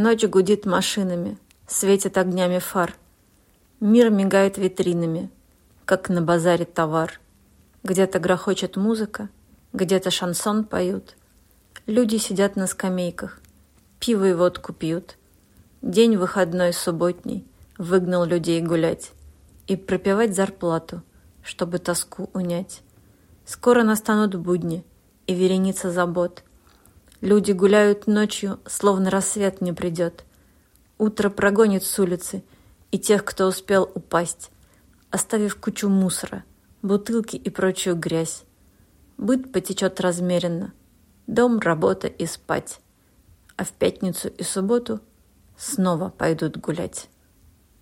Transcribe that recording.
Ночь гудит машинами, светит огнями фар. Мир мигает витринами, как на базаре товар. Где-то грохочет музыка, где-то шансон поют. Люди сидят на скамейках, пиво и водку пьют. День выходной субботний выгнал людей гулять и пропивать зарплату, чтобы тоску унять. Скоро настанут будни и вереница забот. Люди гуляют ночью, словно рассвет не придет. Утро прогонит с улицы и тех, кто успел упасть, оставив кучу мусора, бутылки и прочую грязь. Быт потечет размеренно, дом, работа и спать. А в пятницу и субботу снова пойдут гулять.